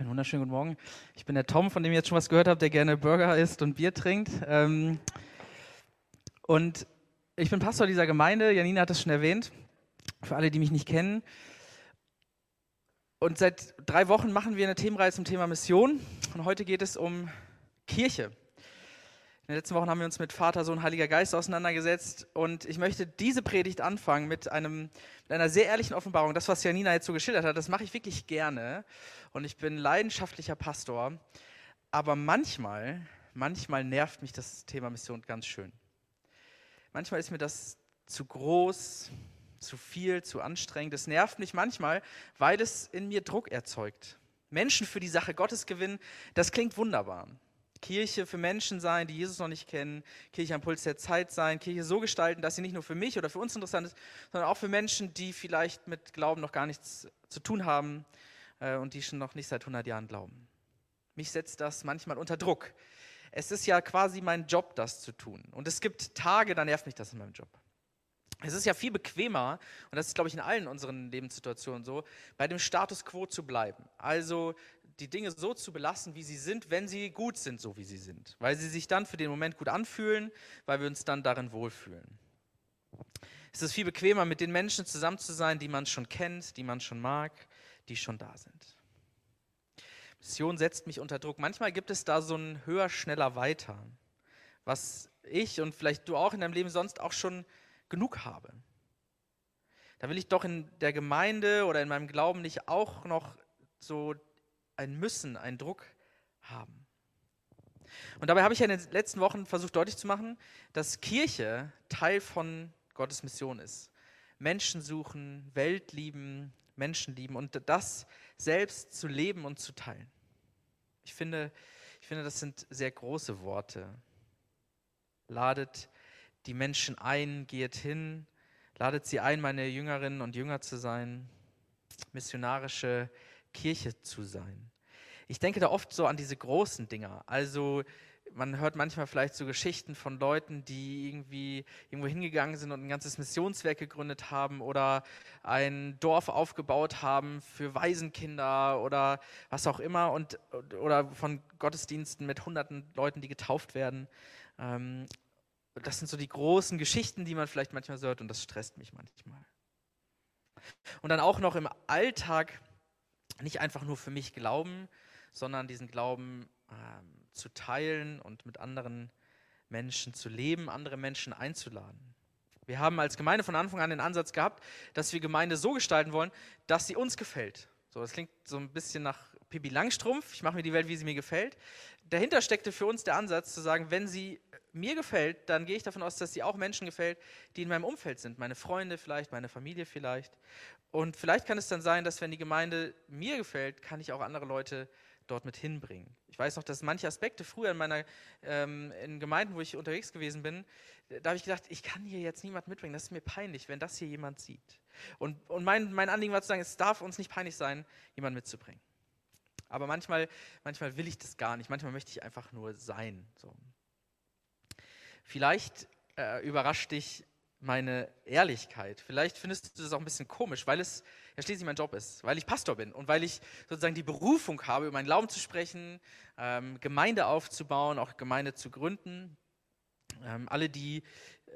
Einen wunderschönen guten Morgen. Ich bin der Tom, von dem ihr jetzt schon was gehört habt, der gerne Burger isst und Bier trinkt. Ähm, und ich bin Pastor dieser Gemeinde. Janina hat es schon erwähnt. Für alle, die mich nicht kennen. Und seit drei Wochen machen wir eine Themenreihe zum Thema Mission. Und heute geht es um Kirche. In den letzten Wochen haben wir uns mit Vater, Sohn, Heiliger Geist auseinandergesetzt. Und ich möchte diese Predigt anfangen mit, einem, mit einer sehr ehrlichen Offenbarung. Das, was Janina jetzt so geschildert hat, das mache ich wirklich gerne und ich bin leidenschaftlicher Pastor, aber manchmal, manchmal nervt mich das Thema Mission ganz schön. Manchmal ist mir das zu groß, zu viel, zu anstrengend. Es nervt mich manchmal, weil es in mir Druck erzeugt. Menschen für die Sache Gottes gewinnen, das klingt wunderbar. Kirche für Menschen sein, die Jesus noch nicht kennen, Kirche am Puls der Zeit sein, Kirche so gestalten, dass sie nicht nur für mich oder für uns interessant ist, sondern auch für Menschen, die vielleicht mit Glauben noch gar nichts zu tun haben, äh, und die schon noch nicht seit 100 Jahren glauben. Mich setzt das manchmal unter Druck. Es ist ja quasi mein Job, das zu tun. Und es gibt Tage, da nervt mich das in meinem Job. Es ist ja viel bequemer, und das ist, glaube ich, in allen unseren Lebenssituationen so, bei dem Status quo zu bleiben. Also die Dinge so zu belassen, wie sie sind, wenn sie gut sind, so wie sie sind. Weil sie sich dann für den Moment gut anfühlen, weil wir uns dann darin wohlfühlen. Es ist viel bequemer, mit den Menschen zusammen zu sein, die man schon kennt, die man schon mag, die schon da sind. Mission setzt mich unter Druck. Manchmal gibt es da so ein höher, schneller, weiter, was ich und vielleicht du auch in deinem Leben sonst auch schon genug habe. Da will ich doch in der Gemeinde oder in meinem Glauben nicht auch noch so ein Müssen, einen Druck haben. Und dabei habe ich ja in den letzten Wochen versucht deutlich zu machen, dass Kirche Teil von Gottes Mission ist. Menschen suchen, Welt lieben, Menschen lieben und das selbst zu leben und zu teilen. Ich finde, ich finde, das sind sehr große Worte. Ladet die Menschen ein, geht hin, ladet sie ein, meine Jüngerinnen und Jünger zu sein, missionarische Kirche zu sein. Ich denke da oft so an diese großen Dinger, also man hört manchmal vielleicht so Geschichten von Leuten, die irgendwie irgendwo hingegangen sind und ein ganzes Missionswerk gegründet haben oder ein Dorf aufgebaut haben für Waisenkinder oder was auch immer und oder von Gottesdiensten mit hunderten Leuten, die getauft werden. Ähm, das sind so die großen Geschichten, die man vielleicht manchmal so hört und das stresst mich manchmal. Und dann auch noch im Alltag nicht einfach nur für mich glauben, sondern diesen Glauben ähm, zu teilen und mit anderen Menschen zu leben, andere Menschen einzuladen. Wir haben als Gemeinde von Anfang an den Ansatz gehabt, dass wir Gemeinde so gestalten wollen, dass sie uns gefällt. So, das klingt so ein bisschen nach Pippi Langstrumpf. Ich mache mir die Welt, wie sie mir gefällt. Dahinter steckte für uns der Ansatz zu sagen, wenn sie mir gefällt, dann gehe ich davon aus, dass sie auch Menschen gefällt, die in meinem Umfeld sind. Meine Freunde vielleicht, meine Familie vielleicht. Und vielleicht kann es dann sein, dass wenn die Gemeinde mir gefällt, kann ich auch andere Leute dort mit hinbringen. Ich weiß noch, dass manche Aspekte früher in meiner ähm, in Gemeinden, wo ich unterwegs gewesen bin, da habe ich gedacht, ich kann hier jetzt niemand mitbringen. Das ist mir peinlich, wenn das hier jemand sieht. Und, und mein, mein Anliegen war zu sagen, es darf uns nicht peinlich sein, jemanden mitzubringen. Aber manchmal, manchmal will ich das gar nicht. Manchmal möchte ich einfach nur sein. So. Vielleicht äh, überrascht dich meine Ehrlichkeit. Vielleicht findest du das auch ein bisschen komisch, weil es ja schließlich mein Job ist, weil ich Pastor bin und weil ich sozusagen die Berufung habe, über meinen Glauben zu sprechen, ähm, Gemeinde aufzubauen, auch Gemeinde zu gründen. Ähm, alle, die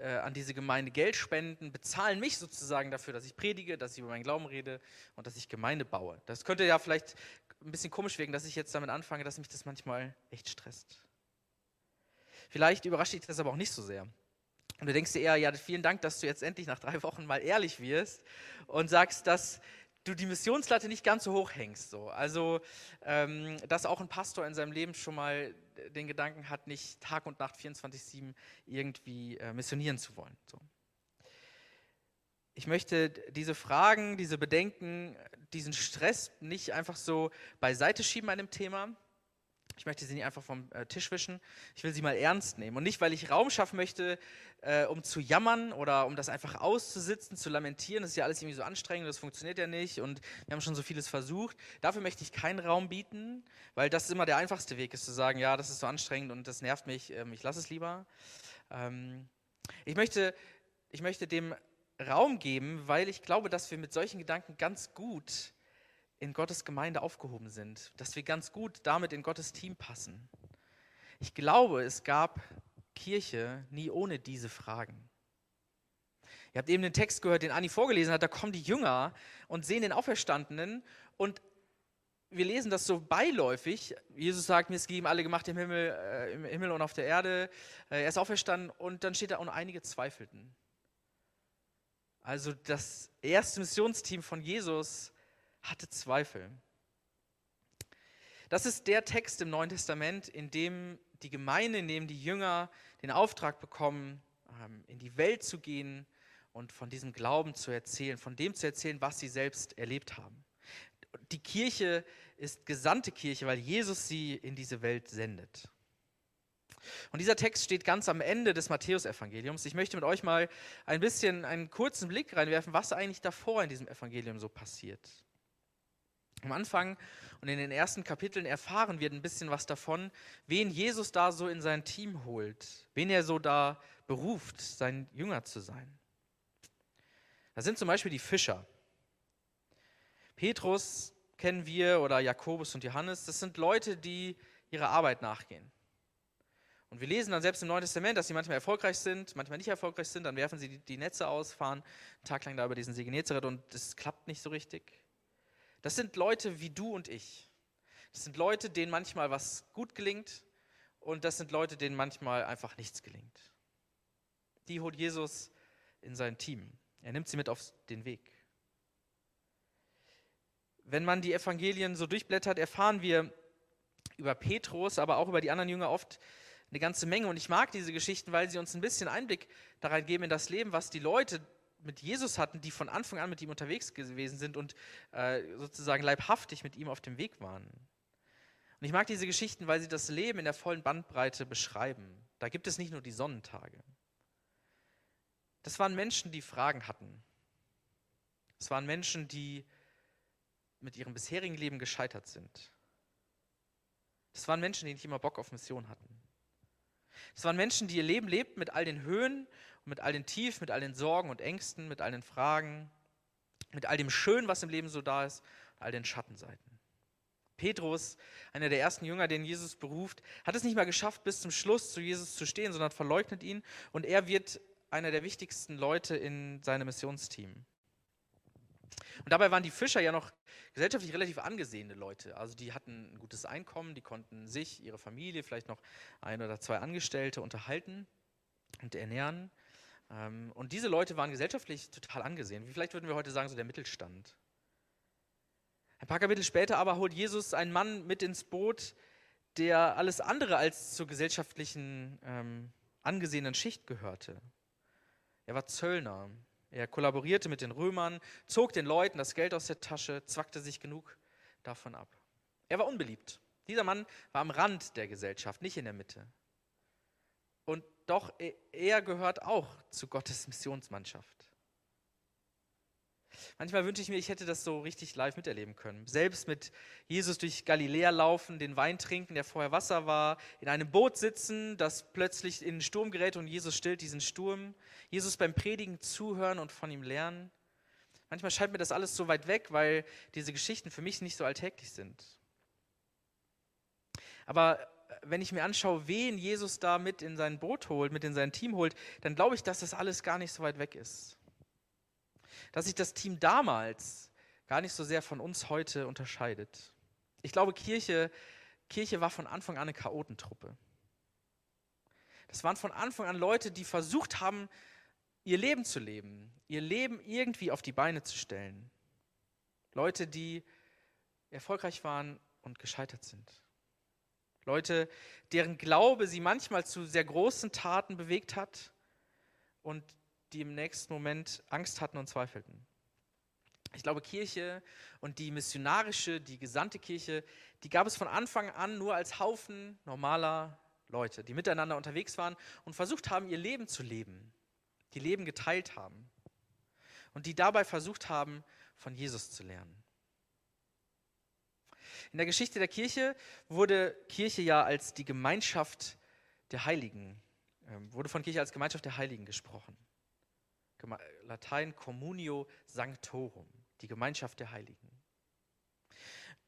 äh, an diese Gemeinde Geld spenden, bezahlen mich sozusagen dafür, dass ich predige, dass ich über meinen Glauben rede und dass ich Gemeinde baue. Das könnte ja vielleicht ein bisschen komisch wirken, dass ich jetzt damit anfange, dass mich das manchmal echt stresst. Vielleicht überrascht dich das aber auch nicht so sehr. Und du denkst dir eher, ja, vielen Dank, dass du jetzt endlich nach drei Wochen mal ehrlich wirst und sagst, dass du die Missionslatte nicht ganz so hoch hängst. So. Also, ähm, dass auch ein Pastor in seinem Leben schon mal den Gedanken hat, nicht Tag und Nacht 24-7 irgendwie äh, missionieren zu wollen. So. Ich möchte diese Fragen, diese Bedenken, diesen Stress nicht einfach so beiseite schieben an dem Thema, ich möchte sie nicht einfach vom äh, Tisch wischen. Ich will sie mal ernst nehmen. Und nicht, weil ich Raum schaffen möchte, äh, um zu jammern oder um das einfach auszusitzen, zu lamentieren. Das ist ja alles irgendwie so anstrengend, das funktioniert ja nicht und wir haben schon so vieles versucht. Dafür möchte ich keinen Raum bieten, weil das immer der einfachste Weg ist, zu sagen, ja, das ist so anstrengend und das nervt mich, ähm, ich lasse es lieber. Ähm, ich, möchte, ich möchte dem Raum geben, weil ich glaube, dass wir mit solchen Gedanken ganz gut in Gottes Gemeinde aufgehoben sind, dass wir ganz gut damit in Gottes Team passen. Ich glaube, es gab Kirche nie ohne diese Fragen. Ihr habt eben den Text gehört, den Anni vorgelesen hat, da kommen die Jünger und sehen den Auferstandenen und wir lesen das so beiläufig. Jesus sagt, mir ist gegeben alle gemacht im Himmel, äh, im Himmel und auf der Erde. Äh, er ist auferstanden und dann steht da, und einige zweifelten. Also das erste Missionsteam von Jesus hatte Zweifel. Das ist der Text im Neuen Testament, in dem die Gemeinde, in dem die Jünger den Auftrag bekommen, ähm, in die Welt zu gehen und von diesem Glauben zu erzählen, von dem zu erzählen, was sie selbst erlebt haben. Die Kirche ist gesandte Kirche, weil Jesus sie in diese Welt sendet. Und dieser Text steht ganz am Ende des Matthäusevangeliums. Ich möchte mit euch mal ein bisschen einen kurzen Blick reinwerfen, was eigentlich davor in diesem Evangelium so passiert. Am Anfang und in den ersten Kapiteln erfahren wir ein bisschen was davon, wen Jesus da so in sein Team holt, wen er so da beruft, sein Jünger zu sein. Da sind zum Beispiel die Fischer. Petrus kennen wir oder Jakobus und Johannes, das sind Leute, die ihrer Arbeit nachgehen. Und wir lesen dann selbst im Neuen Testament, dass sie manchmal erfolgreich sind, manchmal nicht erfolgreich sind, dann werfen sie die, die Netze aus, fahren einen Tag lang da über diesen See Genezareth und es klappt nicht so richtig. Das sind Leute wie du und ich. Das sind Leute, denen manchmal was gut gelingt und das sind Leute, denen manchmal einfach nichts gelingt. Die holt Jesus in sein Team. Er nimmt sie mit auf den Weg. Wenn man die Evangelien so durchblättert, erfahren wir über Petrus, aber auch über die anderen Jünger oft eine ganze Menge. Und ich mag diese Geschichten, weil sie uns ein bisschen Einblick da geben in das Leben, was die Leute mit Jesus hatten, die von Anfang an mit ihm unterwegs gewesen sind und äh, sozusagen leibhaftig mit ihm auf dem Weg waren. Und ich mag diese Geschichten, weil sie das Leben in der vollen Bandbreite beschreiben. Da gibt es nicht nur die Sonnentage. Das waren Menschen, die Fragen hatten. Es waren Menschen, die mit ihrem bisherigen Leben gescheitert sind. Das waren Menschen, die nicht immer Bock auf Mission hatten. Das waren Menschen, die ihr Leben lebten mit all den Höhen mit all den Tiefen, mit all den Sorgen und Ängsten, mit all den Fragen, mit all dem Schönen, was im Leben so da ist, all den Schattenseiten. Petrus, einer der ersten Jünger, den Jesus beruft, hat es nicht mal geschafft, bis zum Schluss zu Jesus zu stehen, sondern verleugnet ihn und er wird einer der wichtigsten Leute in seinem Missionsteam. Und dabei waren die Fischer ja noch gesellschaftlich relativ angesehene Leute. Also die hatten ein gutes Einkommen, die konnten sich, ihre Familie, vielleicht noch ein oder zwei Angestellte unterhalten und ernähren. Ähm, und diese Leute waren gesellschaftlich total angesehen. Vielleicht würden wir heute sagen, so der Mittelstand. Ein paar Kapitel später aber holt Jesus einen Mann mit ins Boot, der alles andere als zur gesellschaftlichen ähm, angesehenen Schicht gehörte. Er war Zöllner. Er kollaborierte mit den Römern, zog den Leuten das Geld aus der Tasche, zwackte sich genug davon ab. Er war unbeliebt. Dieser Mann war am Rand der Gesellschaft, nicht in der Mitte. Doch, er gehört auch zu Gottes Missionsmannschaft. Manchmal wünsche ich mir, ich hätte das so richtig live miterleben können. Selbst mit Jesus durch Galiläa laufen, den Wein trinken, der vorher Wasser war, in einem Boot sitzen, das plötzlich in den Sturm gerät und Jesus stillt diesen Sturm. Jesus beim Predigen zuhören und von ihm lernen. Manchmal scheint mir das alles so weit weg, weil diese Geschichten für mich nicht so alltäglich sind. Aber wenn ich mir anschaue, wen Jesus da mit in sein Boot holt, mit in sein Team holt, dann glaube ich, dass das alles gar nicht so weit weg ist dass sich das Team damals gar nicht so sehr von uns heute unterscheidet. Ich glaube, Kirche, Kirche war von Anfang an eine Chaotentruppe. Das waren von Anfang an Leute, die versucht haben, ihr Leben zu leben, ihr Leben irgendwie auf die Beine zu stellen. Leute, die erfolgreich waren und gescheitert sind. Leute, deren Glaube sie manchmal zu sehr großen Taten bewegt hat und die im nächsten Moment Angst hatten und zweifelten. Ich glaube, Kirche und die missionarische, die gesandte Kirche, die gab es von Anfang an nur als Haufen normaler Leute, die miteinander unterwegs waren und versucht haben, ihr Leben zu leben, die Leben geteilt haben und die dabei versucht haben, von Jesus zu lernen. In der Geschichte der Kirche wurde Kirche ja als die Gemeinschaft der Heiligen, ähm, wurde von Kirche als Gemeinschaft der Heiligen gesprochen. Latein Communio Sanctorum, die Gemeinschaft der Heiligen.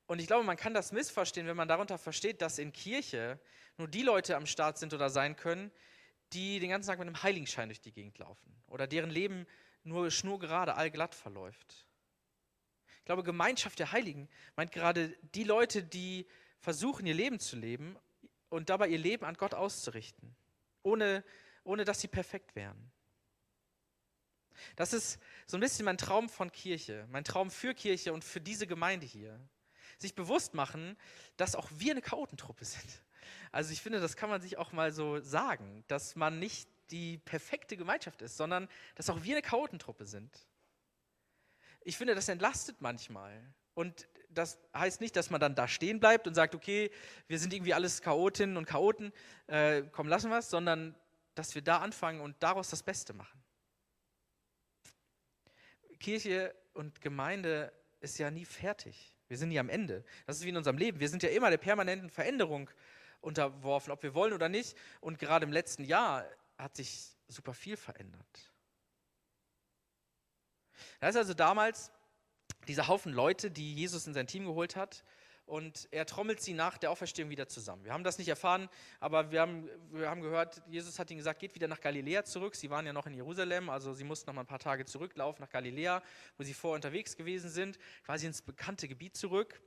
Und ich glaube, man kann das missverstehen, wenn man darunter versteht, dass in Kirche nur die Leute am Start sind oder sein können, die den ganzen Tag mit einem Heiligenschein durch die Gegend laufen oder deren Leben nur schnurgerade, allglatt verläuft. Ich glaube, Gemeinschaft der Heiligen meint gerade die Leute, die versuchen, ihr Leben zu leben und dabei ihr Leben an Gott auszurichten, ohne, ohne dass sie perfekt wären. Das ist so ein bisschen mein Traum von Kirche, mein Traum für Kirche und für diese Gemeinde hier. Sich bewusst machen, dass auch wir eine Chaotentruppe sind. Also ich finde, das kann man sich auch mal so sagen, dass man nicht die perfekte Gemeinschaft ist, sondern dass auch wir eine Chaotentruppe sind. Ich finde, das entlastet manchmal. Und das heißt nicht, dass man dann da stehen bleibt und sagt, okay, wir sind irgendwie alles Chaotinnen und Chaoten, äh, komm, lassen wir es, sondern dass wir da anfangen und daraus das Beste machen. Kirche und Gemeinde ist ja nie fertig. Wir sind nie am Ende. Das ist wie in unserem Leben. Wir sind ja immer der permanenten Veränderung unterworfen, ob wir wollen oder nicht. Und gerade im letzten Jahr hat sich super viel verändert. Da ist also damals dieser Haufen Leute, die Jesus in sein Team geholt hat, und er trommelt sie nach der Auferstehung wieder zusammen. Wir haben das nicht erfahren, aber wir haben, wir haben gehört, Jesus hat ihnen gesagt, geht wieder nach Galiläa zurück. Sie waren ja noch in Jerusalem, also sie mussten noch mal ein paar Tage zurücklaufen nach Galiläa, wo sie vorher unterwegs gewesen sind, quasi ins bekannte Gebiet zurück.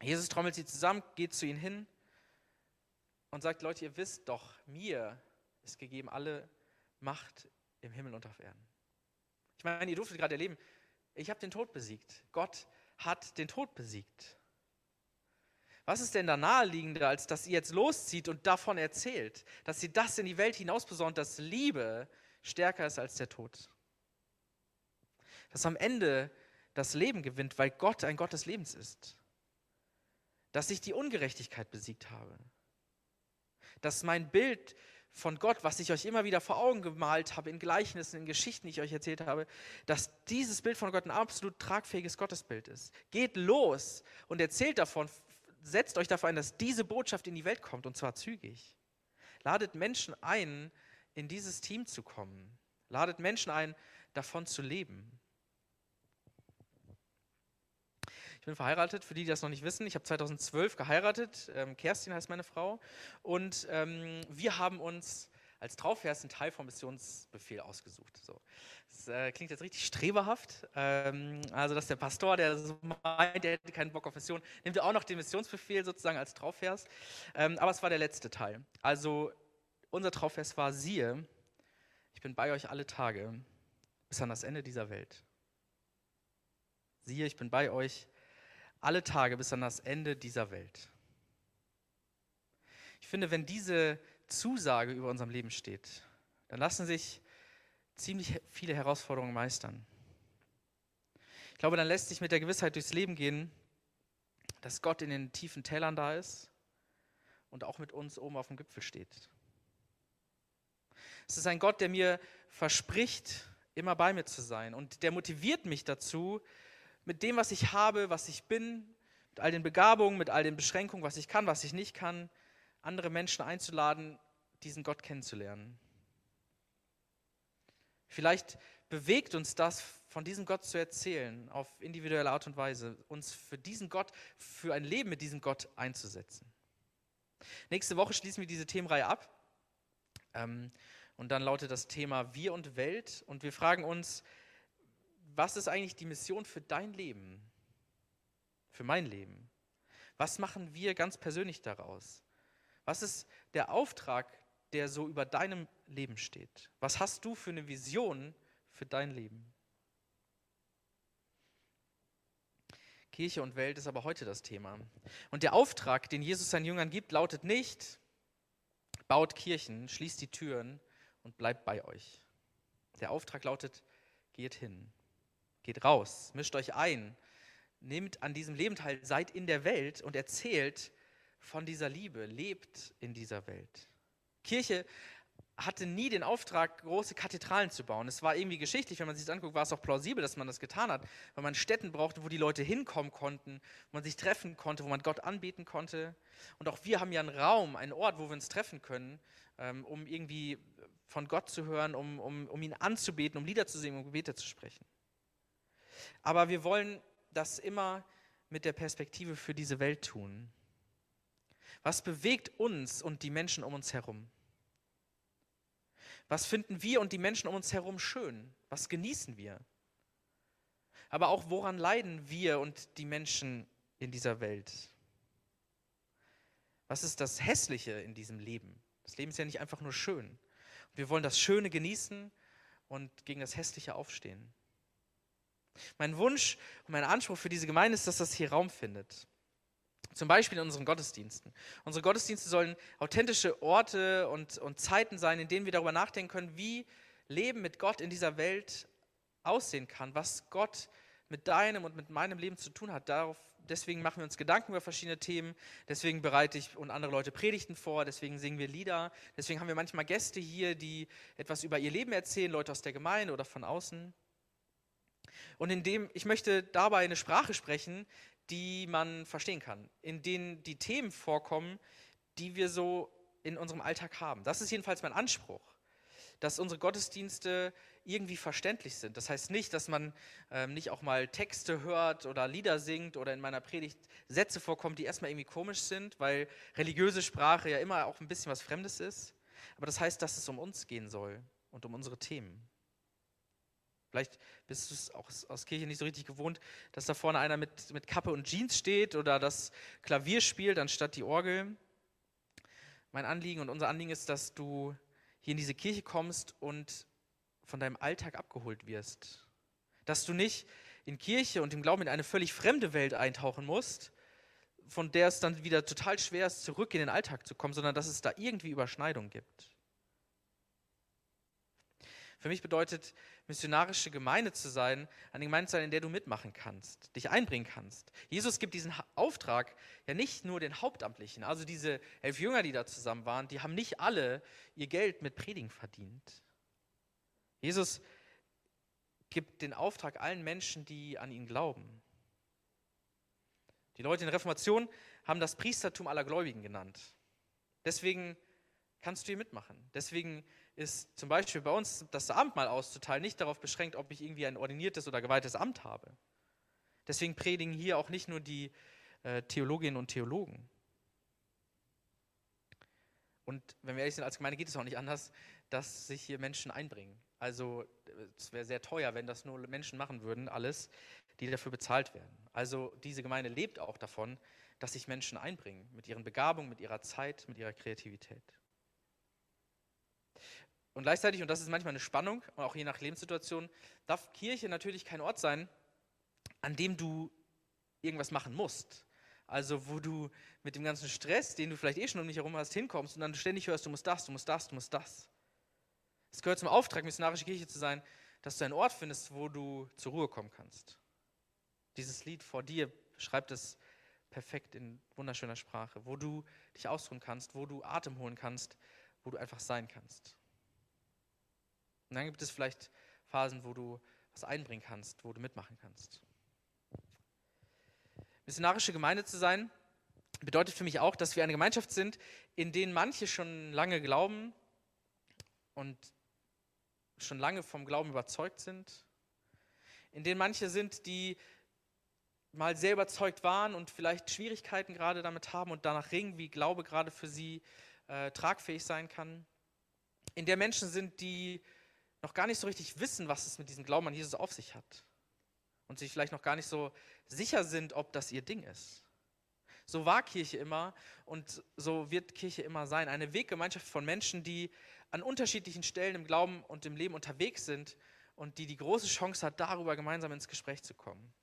Jesus trommelt sie zusammen, geht zu ihnen hin und sagt, Leute, ihr wisst doch, mir ist gegeben alle Macht im Himmel und auf Erden. Ich meine, ihr durftet gerade erleben, ich habe den Tod besiegt. Gott hat den Tod besiegt. Was ist denn da naheliegender, als dass ihr jetzt loszieht und davon erzählt, dass sie das in die Welt hinaus besonders, dass Liebe stärker ist als der Tod? Dass am Ende das Leben gewinnt, weil Gott ein Gott des Lebens ist. Dass ich die Ungerechtigkeit besiegt habe. Dass mein Bild von Gott, was ich euch immer wieder vor Augen gemalt habe, in Gleichnissen, in Geschichten, die ich euch erzählt habe, dass dieses Bild von Gott ein absolut tragfähiges Gottesbild ist. Geht los und erzählt davon, setzt euch dafür ein, dass diese Botschaft in die Welt kommt und zwar zügig. Ladet Menschen ein, in dieses Team zu kommen. Ladet Menschen ein, davon zu leben. Ich bin verheiratet, für die, die das noch nicht wissen. Ich habe 2012 geheiratet. Ähm, Kerstin heißt meine Frau. Und ähm, wir haben uns als Traufvers einen Teil vom Missionsbefehl ausgesucht. So. Das äh, klingt jetzt richtig streberhaft. Ähm, also, dass der Pastor, der so meint, der hätte keinen Bock auf Mission, nimmt auch noch den Missionsbefehl sozusagen als Traufvers. Ähm, aber es war der letzte Teil. Also, unser Traufvers war: Siehe, ich bin bei euch alle Tage bis an das Ende dieser Welt. Siehe, ich bin bei euch alle Tage bis an das Ende dieser Welt. Ich finde, wenn diese Zusage über unserem Leben steht, dann lassen sich ziemlich viele Herausforderungen meistern. Ich glaube, dann lässt sich mit der Gewissheit durchs Leben gehen, dass Gott in den tiefen Tälern da ist und auch mit uns oben auf dem Gipfel steht. Es ist ein Gott, der mir verspricht, immer bei mir zu sein und der motiviert mich dazu, mit dem, was ich habe, was ich bin, mit all den Begabungen, mit all den Beschränkungen, was ich kann, was ich nicht kann, andere Menschen einzuladen, diesen Gott kennenzulernen. Vielleicht bewegt uns das, von diesem Gott zu erzählen, auf individuelle Art und Weise, uns für diesen Gott, für ein Leben mit diesem Gott einzusetzen. Nächste Woche schließen wir diese Themenreihe ab. Ähm, und dann lautet das Thema Wir und Welt. Und wir fragen uns, was ist eigentlich die Mission für dein Leben? Für mein Leben? Was machen wir ganz persönlich daraus? Was ist der Auftrag, der so über deinem Leben steht? Was hast du für eine Vision für dein Leben? Kirche und Welt ist aber heute das Thema. Und der Auftrag, den Jesus seinen Jüngern gibt, lautet nicht, baut Kirchen, schließt die Türen und bleibt bei euch. Der Auftrag lautet, geht hin. Geht raus, mischt euch ein, nehmt an diesem Leben teil, seid in der Welt und erzählt von dieser Liebe, lebt in dieser Welt. Kirche hatte nie den Auftrag, große Kathedralen zu bauen. Es war irgendwie geschichtlich, wenn man sich das anguckt, war es auch plausibel, dass man das getan hat, weil man Städten brauchte, wo die Leute hinkommen konnten, wo man sich treffen konnte, wo man Gott anbeten konnte. Und auch wir haben ja einen Raum, einen Ort, wo wir uns treffen können, ähm, um irgendwie von Gott zu hören, um, um, um ihn anzubeten, um Lieder zu singen, um Gebete zu sprechen. Aber wir wollen das immer mit der Perspektive für diese Welt tun? Was bewegt uns und die Menschen um uns herum? Was finden wir und die Menschen um uns herum schön? Was genießen wir? Aber auch woran leiden wir und die Menschen in dieser Welt? Was ist das Hässliche in diesem Leben? Das Leben ist ja nicht einfach nur schön. Wir wollen das Schöne genießen und gegen das Hässliche aufstehen. Mein Wunsch und mein Anspruch für diese Gemeinde ist, dass das hier Raum findet. Zum Beispiel in unseren Gottesdiensten. Unsere Gottesdienste sollen authentische Orte und, und Zeiten sein, in denen wir darüber nachdenken können, wie Leben mit Gott in dieser Welt aussehen kann, was Gott mit deinem und mit meinem Leben zu tun hat. Darauf, deswegen machen wir uns Gedanken über verschiedene Themen, deswegen bereite ich und andere Leute Predigten vor, deswegen singen wir Lieder, deswegen haben wir manchmal Gäste hier, die etwas über ihr Leben erzählen, Leute aus der Gemeinde oder von außen. Und indem ich möchte dabei eine Sprache sprechen, die man verstehen kann, in denen die Themen vorkommen, die wir so in unserem Alltag haben. Das ist jedenfalls mein Anspruch, dass unsere Gottesdienste irgendwie verständlich sind. Das heißt nicht, dass man ähm, nicht auch mal Texte hört oder Lieder singt oder in meiner Predigt Sätze vorkommen, die erstmal irgendwie komisch sind, weil religiöse Sprache ja immer auch ein bisschen was Fremdes ist. Aber das heißt, dass es um uns gehen soll und um unsere Themen. Vielleicht bist du es auch aus Kirche nicht so richtig gewohnt, dass da vorne einer mit, mit Kappe und Jeans steht oder das Klavier spielt anstatt die Orgel. Mein Anliegen und unser Anliegen ist, dass du hier in diese Kirche kommst und von deinem Alltag abgeholt wirst. Dass du nicht in Kirche und im Glauben in eine völlig fremde Welt eintauchen musst, von der es dann wieder total schwer ist, zurück in den Alltag zu kommen, sondern dass es da irgendwie Überschneidung gibt. Für mich bedeutet missionarische Gemeinde zu sein, eine Gemeinde zu sein, in der du mitmachen kannst, dich einbringen kannst. Jesus gibt diesen Auftrag ja nicht nur den Hauptamtlichen, also diese elf Jünger, die da zusammen waren, die haben nicht alle ihr Geld mit Predigen verdient. Jesus gibt den Auftrag allen Menschen, die an ihn glauben. Die Leute in der Reformation haben das Priestertum aller Gläubigen genannt. Deswegen kannst du hier mitmachen. Deswegen ist zum Beispiel bei uns das Abendmahl auszuteilen nicht darauf beschränkt, ob ich irgendwie ein ordiniertes oder geweihtes Amt habe. Deswegen predigen hier auch nicht nur die äh, Theologinnen und Theologen. Und wenn wir ehrlich sind, als Gemeinde geht es auch nicht anders, dass sich hier Menschen einbringen. Also es wäre sehr teuer, wenn das nur Menschen machen würden, alles, die dafür bezahlt werden. Also diese Gemeinde lebt auch davon, dass sich Menschen einbringen mit ihren Begabungen, mit ihrer Zeit, mit ihrer Kreativität. Und gleichzeitig, und das ist manchmal eine Spannung, auch je nach Lebenssituation, darf Kirche natürlich kein Ort sein, an dem du irgendwas machen musst. Also wo du mit dem ganzen Stress, den du vielleicht eh schon um dich herum hast, hinkommst und dann ständig hörst, du musst das, du musst das, du musst das. Es gehört zum Auftrag, missionarische Kirche zu sein, dass du einen Ort findest, wo du zur Ruhe kommen kannst. Dieses Lied vor dir beschreibt es perfekt in wunderschöner Sprache, wo du dich ausruhen kannst, wo du Atem holen kannst, wo du einfach sein kannst. Und dann gibt es vielleicht Phasen, wo du was einbringen kannst, wo du mitmachen kannst. Missionarische Gemeinde zu sein, bedeutet für mich auch, dass wir eine Gemeinschaft sind, in denen manche schon lange glauben und schon lange vom Glauben überzeugt sind, in denen manche sind, die mal sehr überzeugt waren und vielleicht Schwierigkeiten gerade damit haben und danach ringen, wie Glaube gerade für sie äh, tragfähig sein kann, in der Menschen sind, die noch gar nicht so richtig wissen, was es mit diesem Glauben an Jesus auf sich hat. Und sich vielleicht noch gar nicht so sicher sind, ob das ihr Ding ist. So war Kirche immer und so wird Kirche immer sein. Eine Weggemeinschaft von Menschen, die an unterschiedlichen Stellen im Glauben und im Leben unterwegs sind und die die große Chance hat, darüber gemeinsam ins Gespräch zu kommen.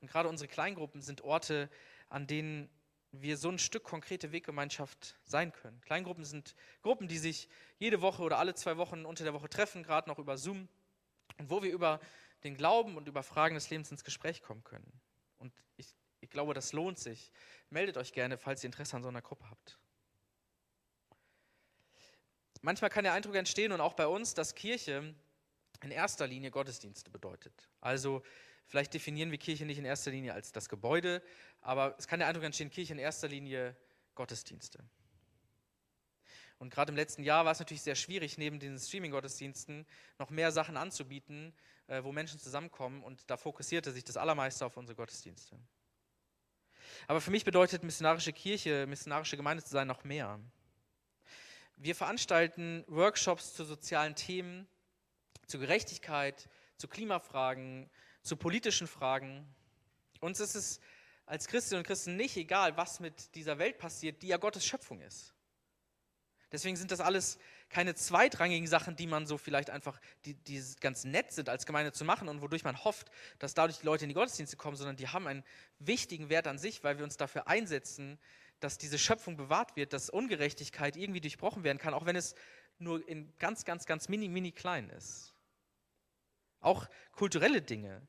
Und gerade unsere Kleingruppen sind Orte, an denen wir so ein Stück konkrete Weggemeinschaft sein können. Kleingruppen sind Gruppen, die sich jede Woche oder alle zwei Wochen unter der Woche treffen, gerade noch über Zoom, und wo wir über den Glauben und über Fragen des Lebens ins Gespräch kommen können. Und ich, ich glaube, das lohnt sich. Meldet euch gerne, falls ihr Interesse an so einer Gruppe habt. Manchmal kann der Eindruck entstehen, und auch bei uns, dass Kirche in erster Linie Gottesdienste bedeutet. Also Vielleicht definieren wir Kirche nicht in erster Linie als das Gebäude, aber es kann der Eindruck entstehen, Kirche in erster Linie Gottesdienste. Und gerade im letzten Jahr war es natürlich sehr schwierig, neben den Streaming-Gottesdiensten noch mehr Sachen anzubieten, äh, wo Menschen zusammenkommen. Und da fokussierte sich das Allermeiste auf unsere Gottesdienste. Aber für mich bedeutet missionarische Kirche, missionarische Gemeinde zu sein noch mehr. Wir veranstalten Workshops zu sozialen Themen, zu Gerechtigkeit, zu Klimafragen, zu politischen Fragen. Uns ist es als Christinnen und Christen nicht egal, was mit dieser Welt passiert, die ja Gottes Schöpfung ist. Deswegen sind das alles keine zweitrangigen Sachen, die man so vielleicht einfach, die, die ganz nett sind als Gemeinde zu machen und wodurch man hofft, dass dadurch die Leute in die Gottesdienste kommen, sondern die haben einen wichtigen Wert an sich, weil wir uns dafür einsetzen, dass diese Schöpfung bewahrt wird, dass Ungerechtigkeit irgendwie durchbrochen werden kann, auch wenn es nur in ganz, ganz, ganz mini, mini klein ist. Auch kulturelle Dinge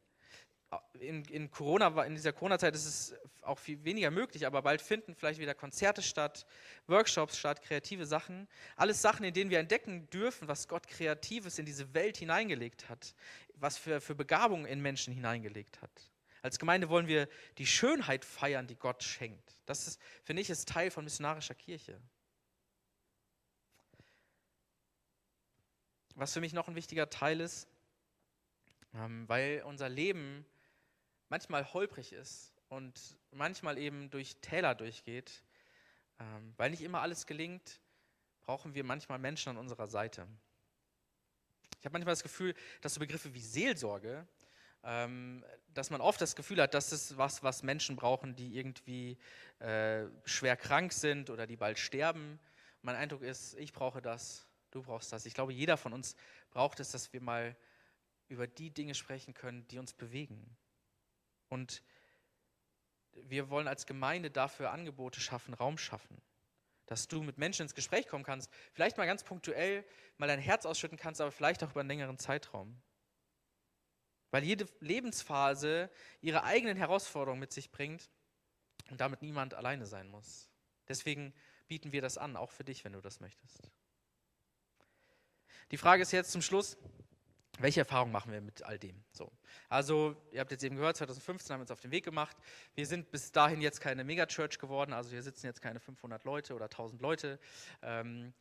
in, in Corona, in dieser Corona-Zeit ist es auch viel weniger möglich, aber bald finden vielleicht wieder Konzerte statt, Workshops statt, kreative Sachen. Alles Sachen, in denen wir entdecken dürfen, was Gott Kreatives in diese Welt hineingelegt hat, was für, für Begabungen in Menschen hineingelegt hat. Als Gemeinde wollen wir die Schönheit feiern, die Gott schenkt. Das ist, finde ich, ist Teil von missionarischer Kirche. Was für mich noch ein wichtiger Teil ist, weil unser Leben manchmal holprig ist und manchmal eben durch Täler durchgeht, ähm, weil nicht immer alles gelingt, brauchen wir manchmal Menschen an unserer Seite. Ich habe manchmal das Gefühl, dass so Begriffe wie Seelsorge, ähm, dass man oft das Gefühl hat, das ist was, was Menschen brauchen, die irgendwie äh, schwer krank sind oder die bald sterben. Mein Eindruck ist, ich brauche das, du brauchst das. Ich glaube, jeder von uns braucht es, dass wir mal über die Dinge sprechen können, die uns bewegen. Und wir wollen als Gemeinde dafür Angebote schaffen, Raum schaffen. Dass du mit Menschen ins Gespräch kommen kannst, vielleicht mal ganz punktuell mal dein Herz ausschütten kannst, aber vielleicht auch über einen längeren Zeitraum. Weil jede Lebensphase ihre eigenen Herausforderungen mit sich bringt und damit niemand alleine sein muss. Deswegen bieten wir das an, auch für dich, wenn du das möchtest. Die Frage ist jetzt zum Schluss, welche Erfahrungen machen wir mit all dem? So. Also, ihr habt jetzt eben gehört, 2015 haben wir uns auf den Weg gemacht. Wir sind bis dahin jetzt keine Megachurch geworden, also hier sitzen jetzt keine 500 Leute oder 1000 Leute. Ähm,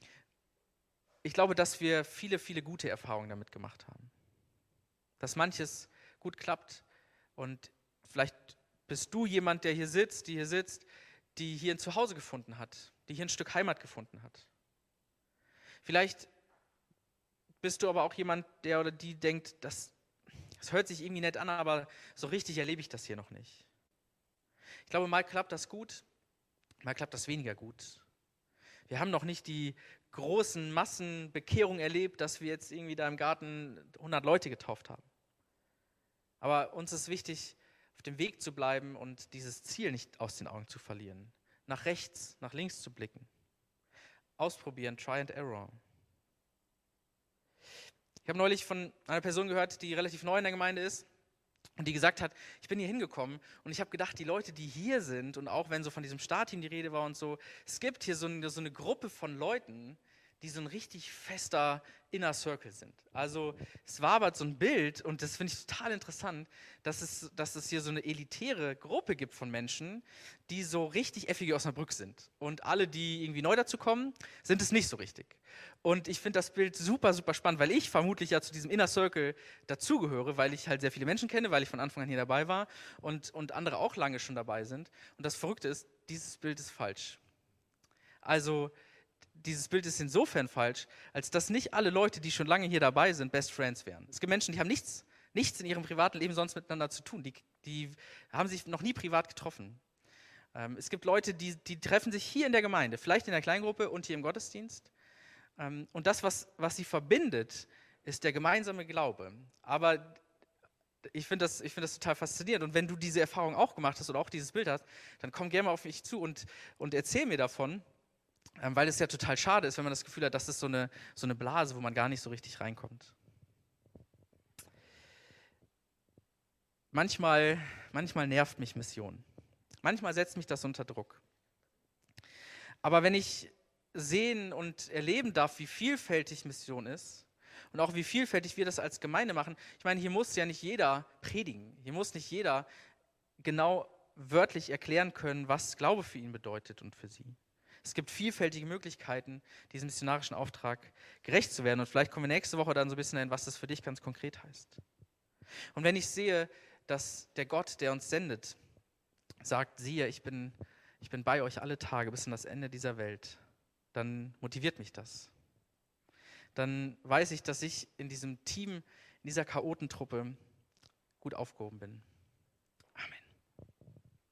ich glaube, dass wir viele, viele gute Erfahrungen damit gemacht haben. Dass manches gut klappt und vielleicht bist du jemand, der hier sitzt, die hier sitzt, die hier ein Zuhause gefunden hat, die hier ein Stück Heimat gefunden hat. Vielleicht bist du aber auch jemand, der oder die denkt, das, das hört sich irgendwie nett an, aber so richtig erlebe ich das hier noch nicht. Ich glaube, mal klappt das gut, mal klappt das weniger gut. Wir haben noch nicht die großen Massenbekehrungen erlebt, dass wir jetzt irgendwie da im Garten 100 Leute getauft haben. Aber uns ist wichtig, auf dem Weg zu bleiben und dieses Ziel nicht aus den Augen zu verlieren. Nach rechts, nach links zu blicken. Ausprobieren, try and error. Ich habe neulich von einer Person gehört, die relativ neu in der Gemeinde ist und die gesagt hat, ich bin hier hingekommen und ich habe gedacht, die Leute, die hier sind und auch wenn so von diesem Startteam die Rede war und so, es gibt hier so eine, so eine Gruppe von Leuten, die so ein richtig fester Inner Circle sind. Also es war aber so ein Bild und das finde ich total interessant, dass es, dass es hier so eine elitäre Gruppe gibt von Menschen, die so richtig effige Osnabrück sind. Und alle, die irgendwie neu dazu kommen, sind es nicht so richtig. Und ich finde das Bild super, super spannend, weil ich vermutlich ja zu diesem Inner Circle dazugehöre, weil ich halt sehr viele Menschen kenne, weil ich von Anfang an hier dabei war und, und andere auch lange schon dabei sind. Und das Verrückte ist, dieses Bild ist falsch. Also dieses Bild ist insofern falsch, als dass nicht alle Leute, die schon lange hier dabei sind, Best Friends wären. Es gibt Menschen, die haben nichts, nichts in ihrem privaten Leben sonst miteinander zu tun. Die, die haben sich noch nie privat getroffen. Ähm, es gibt Leute, die, die treffen sich hier in der Gemeinde, vielleicht in der Kleingruppe und hier im Gottesdienst. Ähm, und das, was, was sie verbindet, ist der gemeinsame Glaube. Aber ich finde das, find das total faszinierend. Und wenn du diese Erfahrung auch gemacht hast oder auch dieses Bild hast, dann komm gerne mal auf mich zu und, und erzähl mir davon. Ähm, weil es ja total schade ist, wenn man das Gefühl hat, das ist so eine, so eine Blase, wo man gar nicht so richtig reinkommt. Manchmal, manchmal nervt mich Mission. Manchmal setzt mich das unter Druck. Aber wenn ich sehen und erleben darf, wie vielfältig Mission ist und auch wie vielfältig wir das als Gemeinde machen, ich meine, hier muss ja nicht jeder predigen. Hier muss nicht jeder genau wörtlich erklären können, was Glaube für ihn bedeutet und für sie. Es gibt vielfältige Möglichkeiten, diesem missionarischen Auftrag gerecht zu werden. Und vielleicht kommen wir nächste Woche dann so ein bisschen hin, was das für dich ganz konkret heißt. Und wenn ich sehe, dass der Gott, der uns sendet, sagt, siehe, ich bin, ich bin bei euch alle Tage bis an das Ende dieser Welt, dann motiviert mich das. Dann weiß ich, dass ich in diesem Team, in dieser Chaotentruppe gut aufgehoben bin.